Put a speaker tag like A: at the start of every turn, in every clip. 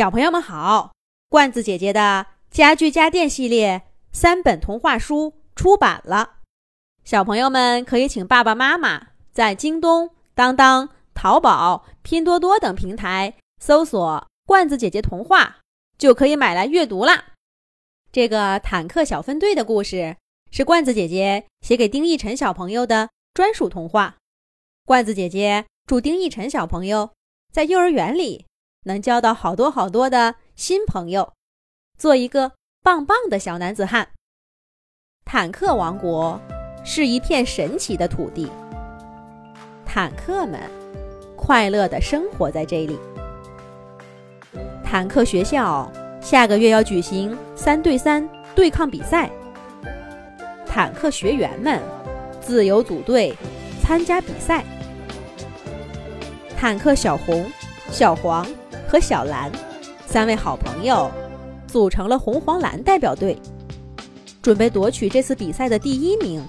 A: 小朋友们好，罐子姐姐的家具家电系列三本童话书出版了，小朋友们可以请爸爸妈妈在京东、当当、淘宝、拼多多等平台搜索“罐子姐姐童话”，就可以买来阅读啦。这个坦克小分队的故事是罐子姐姐写给丁义晨小朋友的专属童话。罐子姐姐祝丁义晨小朋友在幼儿园里。能交到好多好多的新朋友，做一个棒棒的小男子汉。坦克王国是一片神奇的土地，坦克们快乐的生活在这里。坦克学校下个月要举行三对三对抗比赛，坦克学员们自由组队参加比赛。坦克小红、小黄。和小蓝三位好朋友组成了红黄蓝代表队，准备夺取这次比赛的第一名。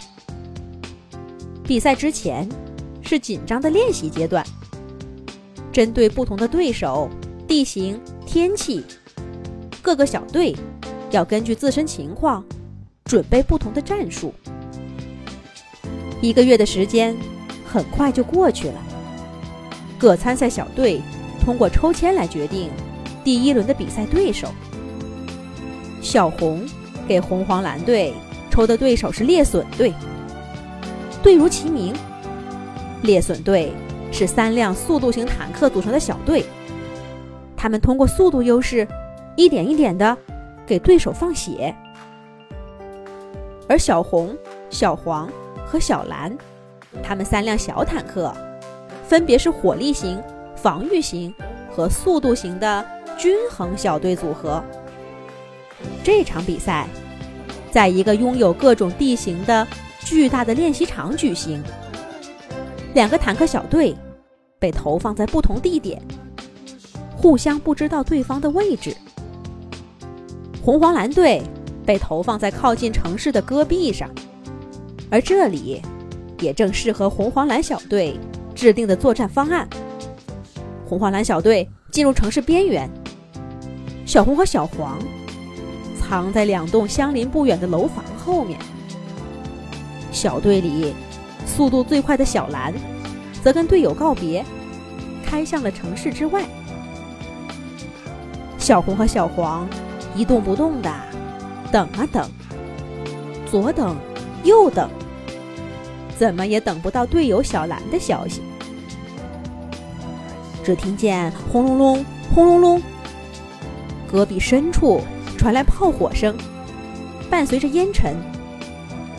A: 比赛之前是紧张的练习阶段，针对不同的对手、地形、天气，各个小队要根据自身情况准备不同的战术。一个月的时间很快就过去了，各参赛小队。通过抽签来决定第一轮的比赛对手。小红给红黄蓝队抽的对手是猎隼队。队如其名，猎隼队是三辆速度型坦克组成的小队，他们通过速度优势，一点一点的给对手放血。而小红、小黄和小蓝，他们三辆小坦克，分别是火力型。防御型和速度型的均衡小队组合。这场比赛在一个拥有各种地形的巨大的练习场举行。两个坦克小队被投放在不同地点，互相不知道对方的位置。红黄蓝队被投放在靠近城市的戈壁上，而这里也正适合红黄蓝小队制定的作战方案。红黄蓝小队进入城市边缘，小红和小黄藏在两栋相邻不远的楼房后面。小队里速度最快的小蓝则跟队友告别，开向了城市之外。小红和小黄一动不动的等啊等，左等右等，怎么也等不到队友小蓝的消息。只听见轰隆隆，轰隆隆，戈壁深处传来炮火声，伴随着烟尘，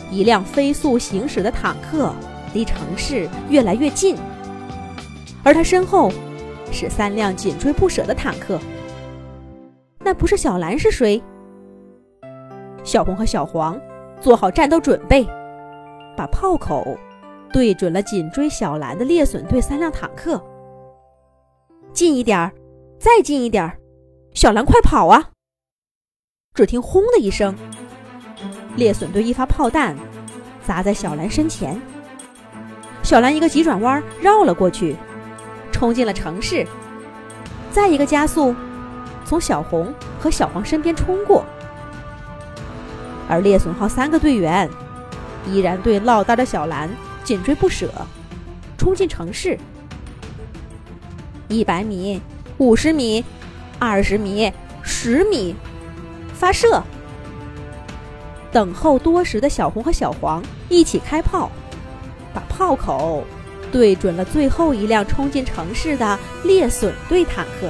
A: 一辆飞速行驶的坦克离城市越来越近，而他身后是三辆紧追不舍的坦克。那不是小蓝是谁？小红和小黄做好战斗准备，把炮口对准了紧追小蓝的猎隼队三辆坦克。近一点儿，再近一点儿，小蓝快跑啊！只听“轰”的一声，猎隼队一发炮弹砸在小蓝身前，小蓝一个急转弯绕了过去，冲进了城市。再一个加速，从小红和小黄身边冲过，而猎隼号三个队员依然对落单的小蓝紧追不舍，冲进城市。一百米，五十米，二十米，十米，发射！等候多时的小红和小黄一起开炮，把炮口对准了最后一辆冲进城市的猎隼队坦克。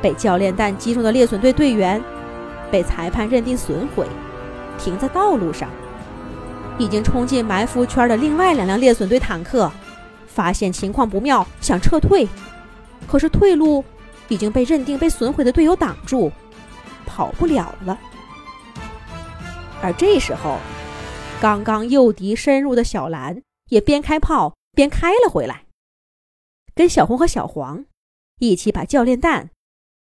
A: 被教练弹击中的猎隼队队员被裁判认定损毁，停在道路上。已经冲进埋伏圈的另外两辆猎隼队坦克。发现情况不妙，想撤退，可是退路已经被认定被损毁的队友挡住，跑不了了。而这时候，刚刚诱敌深入的小蓝也边开炮边开了回来，跟小红和小黄一起把教练弹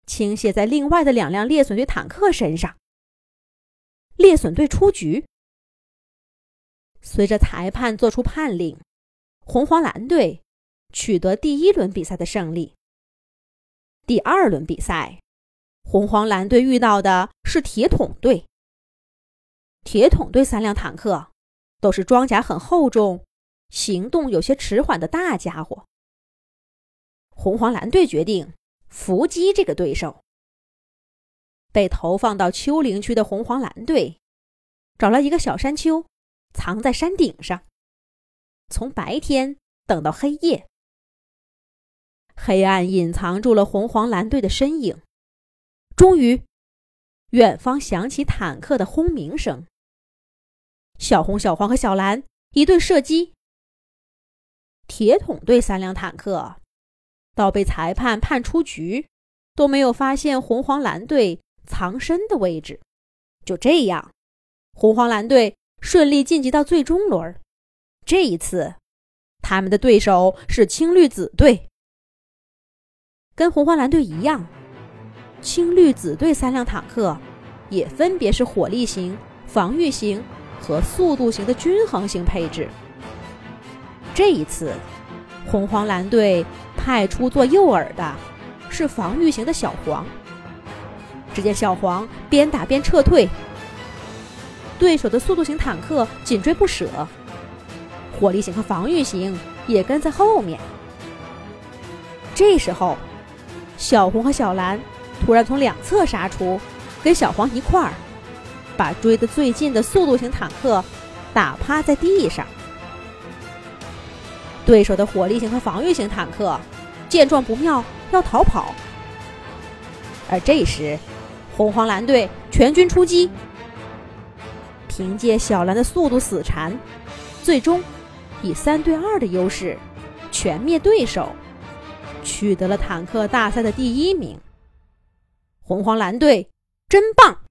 A: 倾泻在另外的两辆猎隼队坦克身上。猎隼队出局。随着裁判作出判令。红黄蓝队取得第一轮比赛的胜利。第二轮比赛，红黄蓝队遇到的是铁桶队。铁桶队三辆坦克都是装甲很厚重、行动有些迟缓的大家伙。红黄蓝队决定伏击这个对手。被投放到丘陵区的红黄蓝队，找了一个小山丘，藏在山顶上，从白天等到黑夜。黑暗隐藏住了红黄蓝队的身影。终于，远方响起坦克的轰鸣声。小红、小黄和小蓝一顿射击。铁桶队三辆坦克，到被裁判判出局，都没有发现红黄蓝队。藏身的位置，就这样，红黄蓝队顺利晋级到最终轮儿。这一次，他们的对手是青绿紫队。跟红黄蓝队一样，青绿紫队三辆坦克也分别是火力型、防御型和速度型的均衡型配置。这一次，红黄蓝队派出做诱饵的是防御型的小黄。只见小黄边打边撤退，对手的速度型坦克紧追不舍，火力型和防御型也跟在后面。这时候，小红和小蓝突然从两侧杀出，跟小黄一块儿把追得最近的速度型坦克打趴在地上。对手的火力型和防御型坦克见状不妙，要逃跑，而这时。红黄蓝队全军出击，凭借小蓝的速度死缠，最终以三对二的优势全灭对手，取得了坦克大赛的第一名。红黄蓝队真棒！